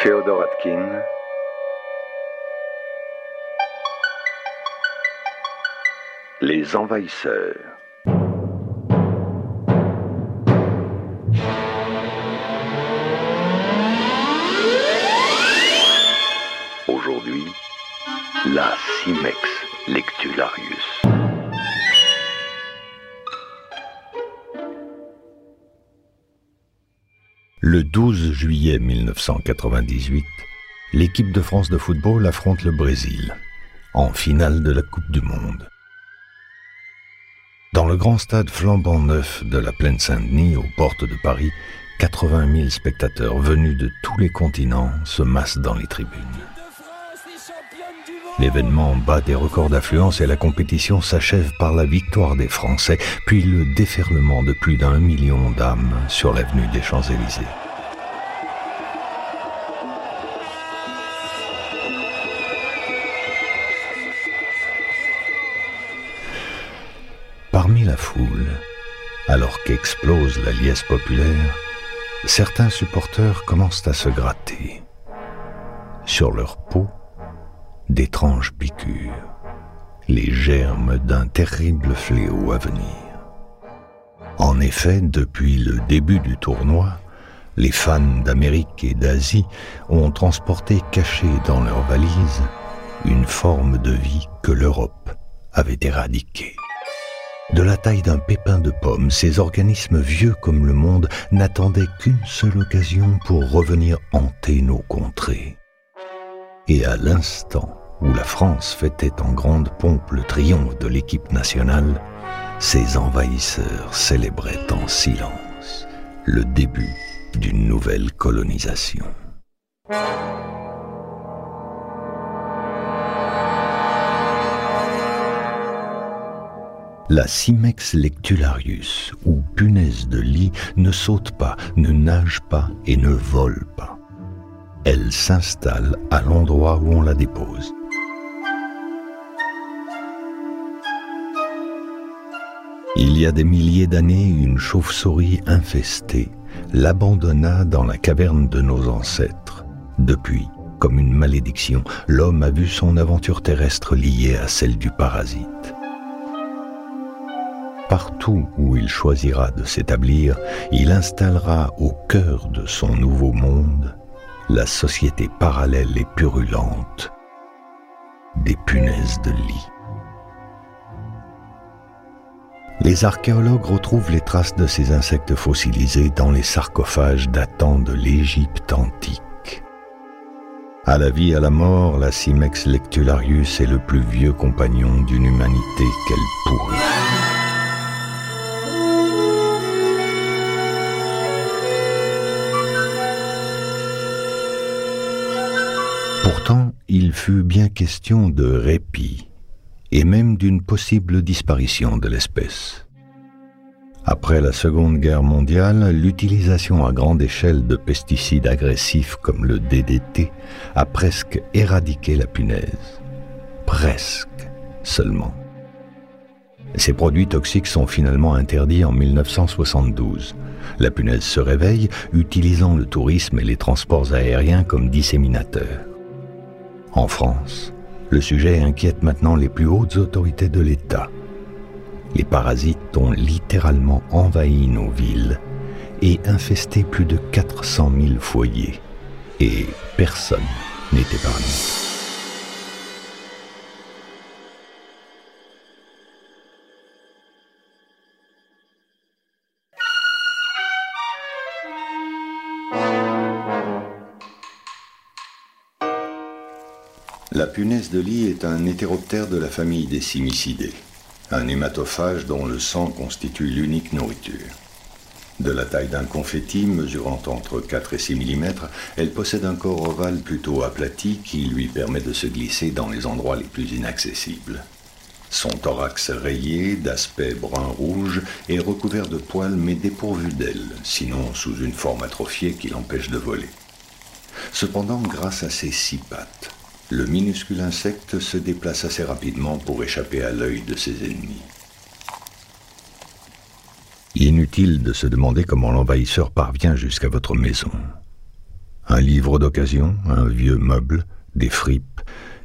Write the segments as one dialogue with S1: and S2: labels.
S1: Theodore Atkin. Les envahisseurs. Aujourd'hui, la Cimex Lectularius.
S2: Le 12 juillet 1998, l'équipe de France de football affronte le Brésil en finale de la Coupe du Monde. Dans le grand stade flambant neuf de la plaine Saint-Denis, aux portes de Paris, 80 000 spectateurs venus de tous les continents se massent dans les tribunes. L'événement bat des records d'affluence et la compétition s'achève par la victoire des Français, puis le déferlement de plus d'un million d'âmes sur l'avenue des Champs-Élysées. Parmi la foule, alors qu'explose la liesse populaire, certains supporters commencent à se gratter. Sur leur peau, d'étranges piqûres, les germes d'un terrible fléau à venir. En effet, depuis le début du tournoi, les fans d'Amérique et d'Asie ont transporté cachés dans leurs valises une forme de vie que l'Europe avait éradiquée. De la taille d'un pépin de pomme, ces organismes vieux comme le monde n'attendaient qu'une seule occasion pour revenir hanter nos contrées. Et à l'instant où la France fêtait en grande pompe le triomphe de l'équipe nationale, ces envahisseurs célébraient en silence le début d'une nouvelle colonisation. La Cimex lectularius, ou punaise de lit, ne saute pas, ne nage pas et ne vole pas. Elle s'installe à l'endroit où on la dépose. Il y a des milliers d'années, une chauve-souris infestée l'abandonna dans la caverne de nos ancêtres. Depuis, comme une malédiction, l'homme a vu son aventure terrestre liée à celle du parasite. Partout où il choisira de s'établir, il installera au cœur de son nouveau monde la société parallèle et purulente des punaises de lit. Les archéologues retrouvent les traces de ces insectes fossilisés dans les sarcophages datant de l'Égypte antique. À la vie, à la mort, la Cimex lectularius est le plus vieux compagnon d'une humanité qu'elle pourrit. Pourtant, il fut bien question de répit et même d'une possible disparition de l'espèce. Après la Seconde Guerre mondiale, l'utilisation à grande échelle de pesticides agressifs comme le DDT a presque éradiqué la punaise. Presque seulement. Ces produits toxiques sont finalement interdits en 1972. La punaise se réveille, utilisant le tourisme et les transports aériens comme disséminateurs. En France, le sujet inquiète maintenant les plus hautes autorités de l'État. Les parasites ont littéralement envahi nos villes et infesté plus de 400 000 foyers. Et personne n'est épargné. La punaise de lit est un hétéroptère de la famille des cimicidés, un hématophage dont le sang constitue l'unique nourriture. De la taille d'un confetti, mesurant entre 4 et 6 mm, elle possède un corps ovale plutôt aplati qui lui permet de se glisser dans les endroits les plus inaccessibles. Son thorax rayé, d'aspect brun-rouge, est recouvert de poils mais dépourvu d'ailes, sinon sous une forme atrophiée qui l'empêche de voler. Cependant, grâce à ses six pattes, le minuscule insecte se déplace assez rapidement pour échapper à l'œil de ses ennemis. Inutile de se demander comment l'envahisseur parvient jusqu'à votre maison. Un livre d'occasion, un vieux meuble, des fripes,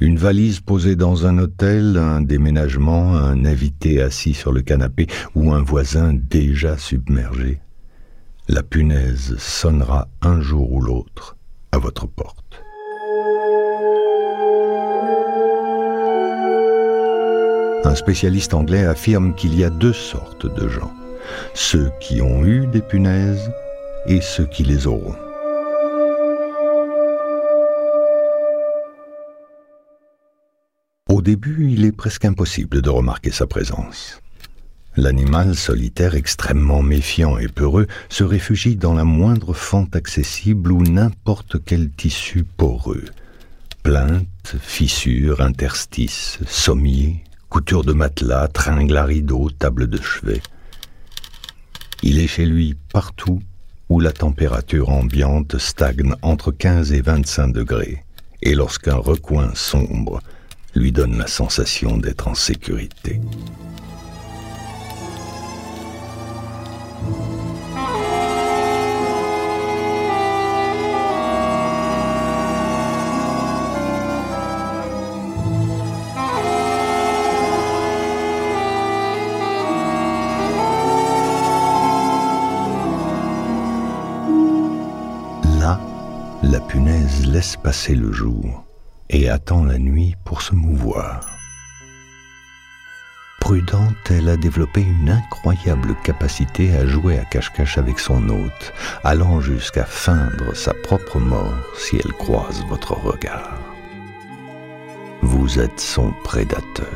S2: une valise posée dans un hôtel, un déménagement, un invité assis sur le canapé ou un voisin déjà submergé. La punaise sonnera un jour ou l'autre à votre porte. Un spécialiste anglais affirme qu'il y a deux sortes de gens, ceux qui ont eu des punaises et ceux qui les auront. Au début, il est presque impossible de remarquer sa présence. L'animal solitaire extrêmement méfiant et peureux se réfugie dans la moindre fente accessible ou n'importe quel tissu poreux. Plaintes, fissures, interstices, sommiers, couture de matelas, tringle à rideaux, table de chevet. Il est chez lui partout où la température ambiante stagne entre 15 et 25 degrés, et lorsqu'un recoin sombre lui donne la sensation d'être en sécurité. Laisse passer le jour et attend la nuit pour se mouvoir. Prudente, elle a développé une incroyable capacité à jouer à cache-cache avec son hôte, allant jusqu'à feindre sa propre mort si elle croise votre regard. Vous êtes son prédateur.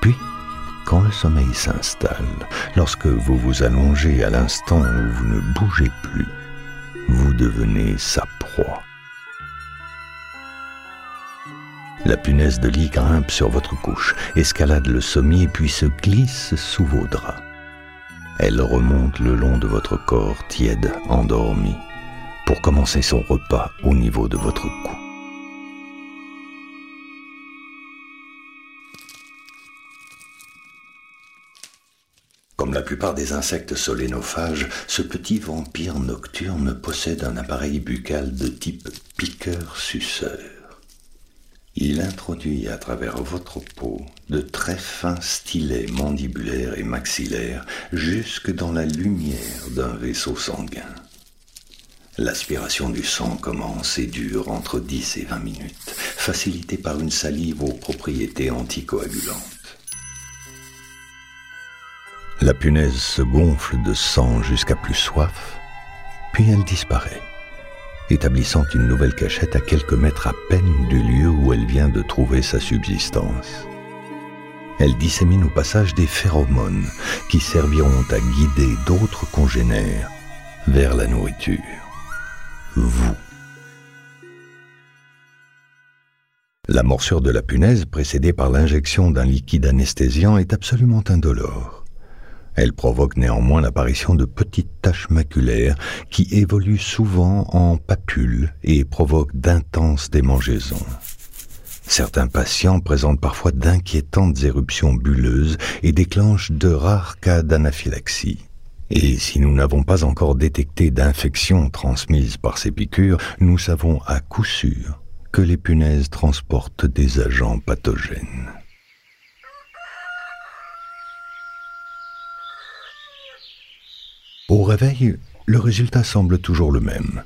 S2: Puis, quand le sommeil s'installe, lorsque vous vous allongez à l'instant où vous ne bougez plus, vous devenez sa proie. La punaise de lit grimpe sur votre couche, escalade le sommier puis se glisse sous vos draps. Elle remonte le long de votre corps tiède, endormi, pour commencer son repas au niveau de votre cou. Comme la plupart des insectes solénophages, ce petit vampire nocturne possède un appareil buccal de type piqueur-suceur. Il introduit à travers votre peau de très fins stylets mandibulaires et maxillaires jusque dans la lumière d'un vaisseau sanguin. L'aspiration du sang commence et dure entre 10 et 20 minutes, facilitée par une salive aux propriétés anticoagulantes. La punaise se gonfle de sang jusqu'à plus soif, puis elle disparaît, établissant une nouvelle cachette à quelques mètres à peine du lieu où elle vient de trouver sa subsistance. Elle dissémine au passage des phéromones qui serviront à guider d'autres congénères vers la nourriture. Vous. La morsure de la punaise, précédée par l'injection d'un liquide anesthésiant, est absolument indolore. Elle provoque néanmoins l'apparition de petites taches maculaires qui évoluent souvent en papules et provoquent d'intenses démangeaisons. Certains patients présentent parfois d'inquiétantes éruptions bulleuses et déclenchent de rares cas d'anaphylaxie. Et si nous n'avons pas encore détecté d'infections transmises par ces piqûres, nous savons à coup sûr que les punaises transportent des agents pathogènes. Au réveil, le résultat semble toujours le même.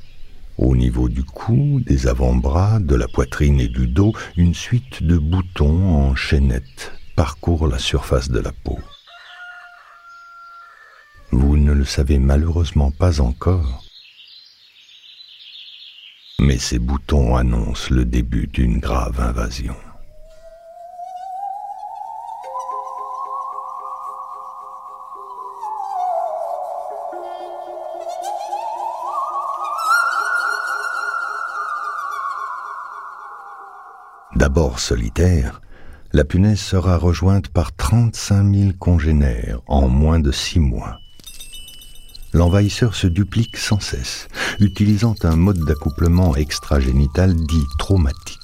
S2: Au niveau du cou, des avant-bras, de la poitrine et du dos, une suite de boutons en chaînette parcourt la surface de la peau. Vous ne le savez malheureusement pas encore, mais ces boutons annoncent le début d'une grave invasion. D'abord solitaire, la punaise sera rejointe par 35 000 congénères en moins de six mois. L'envahisseur se duplique sans cesse, utilisant un mode d'accouplement extragénital dit traumatique.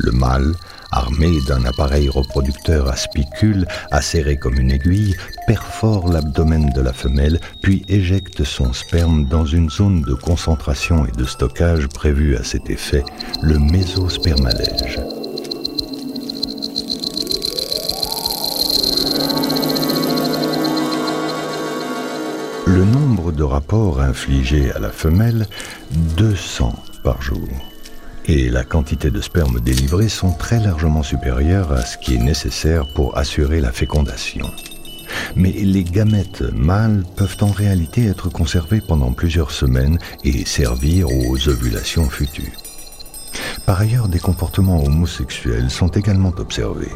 S2: Le mâle, armé d'un appareil reproducteur à spicules acéré comme une aiguille, perfore l'abdomen de la femelle puis éjecte son sperme dans une zone de concentration et de stockage prévue à cet effet, le mésospermalège. Le nombre de rapports infligés à la femelle, 200 par jour et la quantité de sperme délivré sont très largement supérieures à ce qui est nécessaire pour assurer la fécondation. Mais les gamètes mâles peuvent en réalité être conservés pendant plusieurs semaines et servir aux ovulations futures. Par ailleurs, des comportements homosexuels sont également observés.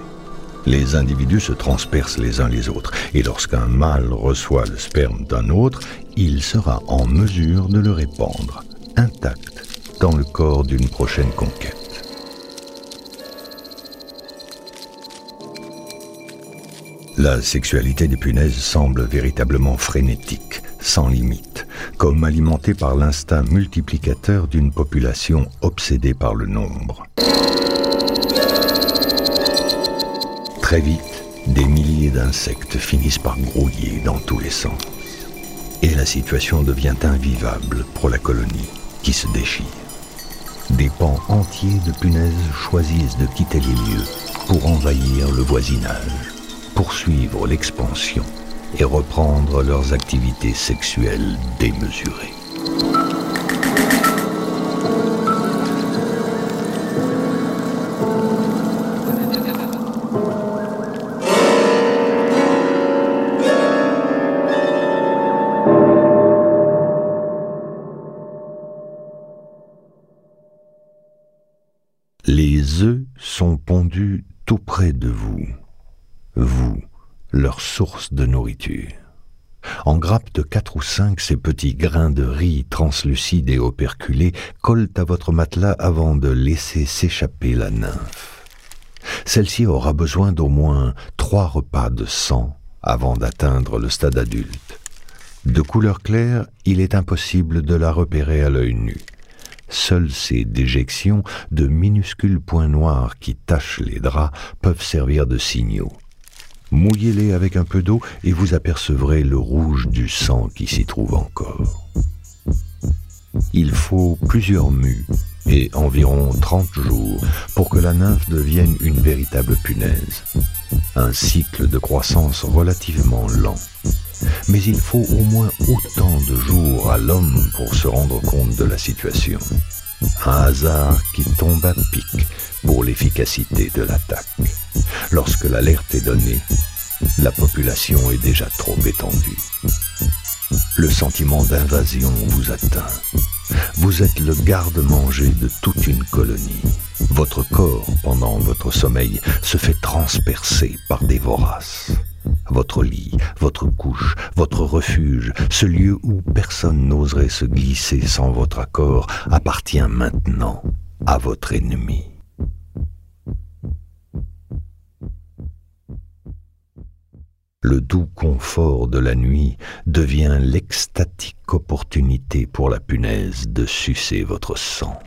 S2: Les individus se transpercent les uns les autres, et lorsqu'un mâle reçoit le sperme d'un autre, il sera en mesure de le répandre, intact dans le corps d'une prochaine conquête. La sexualité des punaises semble véritablement frénétique, sans limite, comme alimentée par l'instinct multiplicateur d'une population obsédée par le nombre. Très vite, des milliers d'insectes finissent par grouiller dans tous les sens. Et la situation devient invivable pour la colonie qui se déchire. Des pans entiers de punaises choisissent de quitter les lieux pour envahir le voisinage, poursuivre l'expansion et reprendre leurs activités sexuelles démesurées. Les œufs sont pondus tout près de vous, vous, leur source de nourriture. En grappe de quatre ou cinq, ces petits grains de riz translucides et operculés collent à votre matelas avant de laisser s'échapper la nymphe. Celle-ci aura besoin d'au moins trois repas de sang avant d'atteindre le stade adulte. De couleur claire, il est impossible de la repérer à l'œil nu. Seules ces déjections de minuscules points noirs qui tachent les draps peuvent servir de signaux. Mouillez-les avec un peu d'eau et vous apercevrez le rouge du sang qui s'y trouve encore. Il faut plusieurs mues et environ 30 jours pour que la nymphe devienne une véritable punaise. Un cycle de croissance relativement lent mais il faut au moins autant de jours à l'homme pour se rendre compte de la situation. Un hasard qui tombe à pic pour l'efficacité de l'attaque. Lorsque l'alerte est donnée, la population est déjà trop étendue. Le sentiment d'invasion vous atteint. Vous êtes le garde-manger de toute une colonie. Votre corps, pendant votre sommeil, se fait transpercer par des voraces. Votre lit, votre couche, votre refuge, ce lieu où personne n'oserait se glisser sans votre accord, appartient maintenant à votre ennemi. Le doux confort de la nuit devient l'extatique opportunité pour la punaise de sucer votre sang.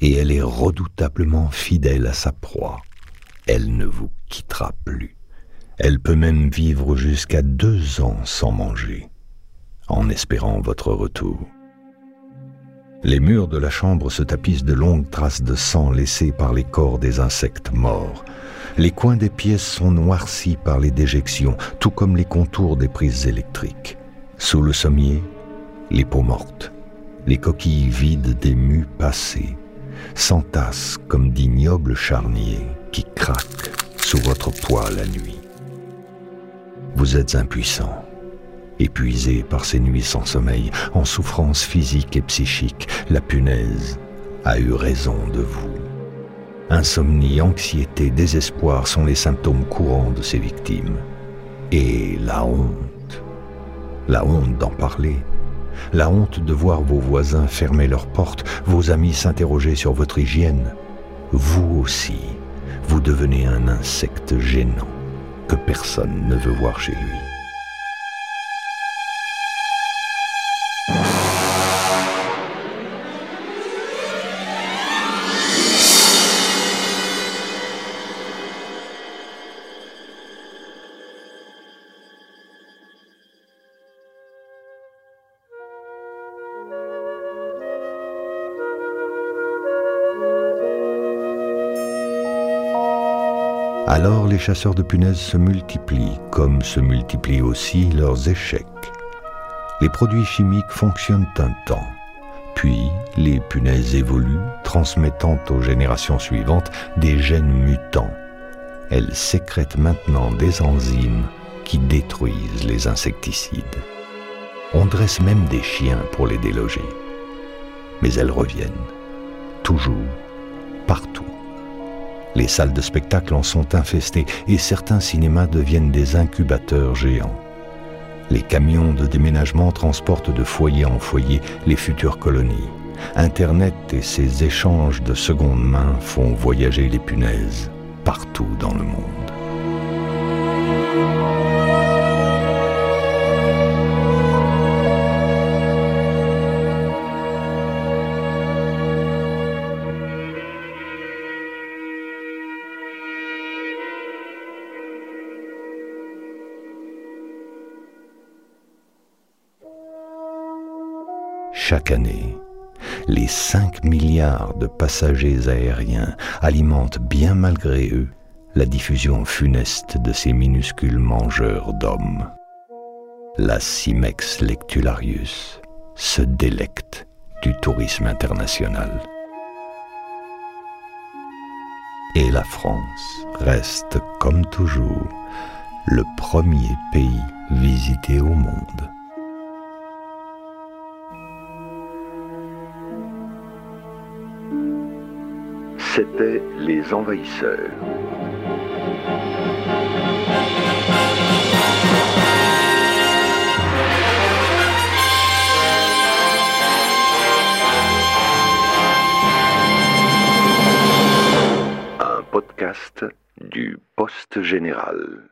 S2: Et elle est redoutablement fidèle à sa proie. Elle ne vous quittera plus. Elle peut même vivre jusqu'à deux ans sans manger, en espérant votre retour. Les murs de la chambre se tapissent de longues traces de sang laissées par les corps des insectes morts. Les coins des pièces sont noircis par les déjections, tout comme les contours des prises électriques. Sous le sommier, les peaux mortes, les coquilles vides des mues passées, s'entassent comme d'ignobles charniers qui craquent sous votre poids la nuit. Vous êtes impuissant, épuisé par ces nuits sans sommeil, en souffrance physique et psychique. La punaise a eu raison de vous. Insomnie, anxiété, désespoir sont les symptômes courants de ces victimes. Et la honte, la honte d'en parler, la honte de voir vos voisins fermer leurs portes, vos amis s'interroger sur votre hygiène. Vous aussi, vous devenez un insecte gênant que personne ne veut voir chez lui. Alors les chasseurs de punaises se multiplient, comme se multiplient aussi leurs échecs. Les produits chimiques fonctionnent un temps, puis les punaises évoluent, transmettant aux générations suivantes des gènes mutants. Elles sécrètent maintenant des enzymes qui détruisent les insecticides. On dresse même des chiens pour les déloger. Mais elles reviennent, toujours, partout. Les salles de spectacle en sont infestées et certains cinémas deviennent des incubateurs géants. Les camions de déménagement transportent de foyer en foyer les futures colonies. Internet et ses échanges de seconde main font voyager les punaises partout dans le monde. Chaque année, les 5 milliards de passagers aériens alimentent bien malgré eux la diffusion funeste de ces minuscules mangeurs d'hommes. La Cimex lectularius se délecte du tourisme international. Et la France reste comme toujours le premier pays visité au monde.
S1: C'était Les Envahisseurs. Un podcast du Poste Général.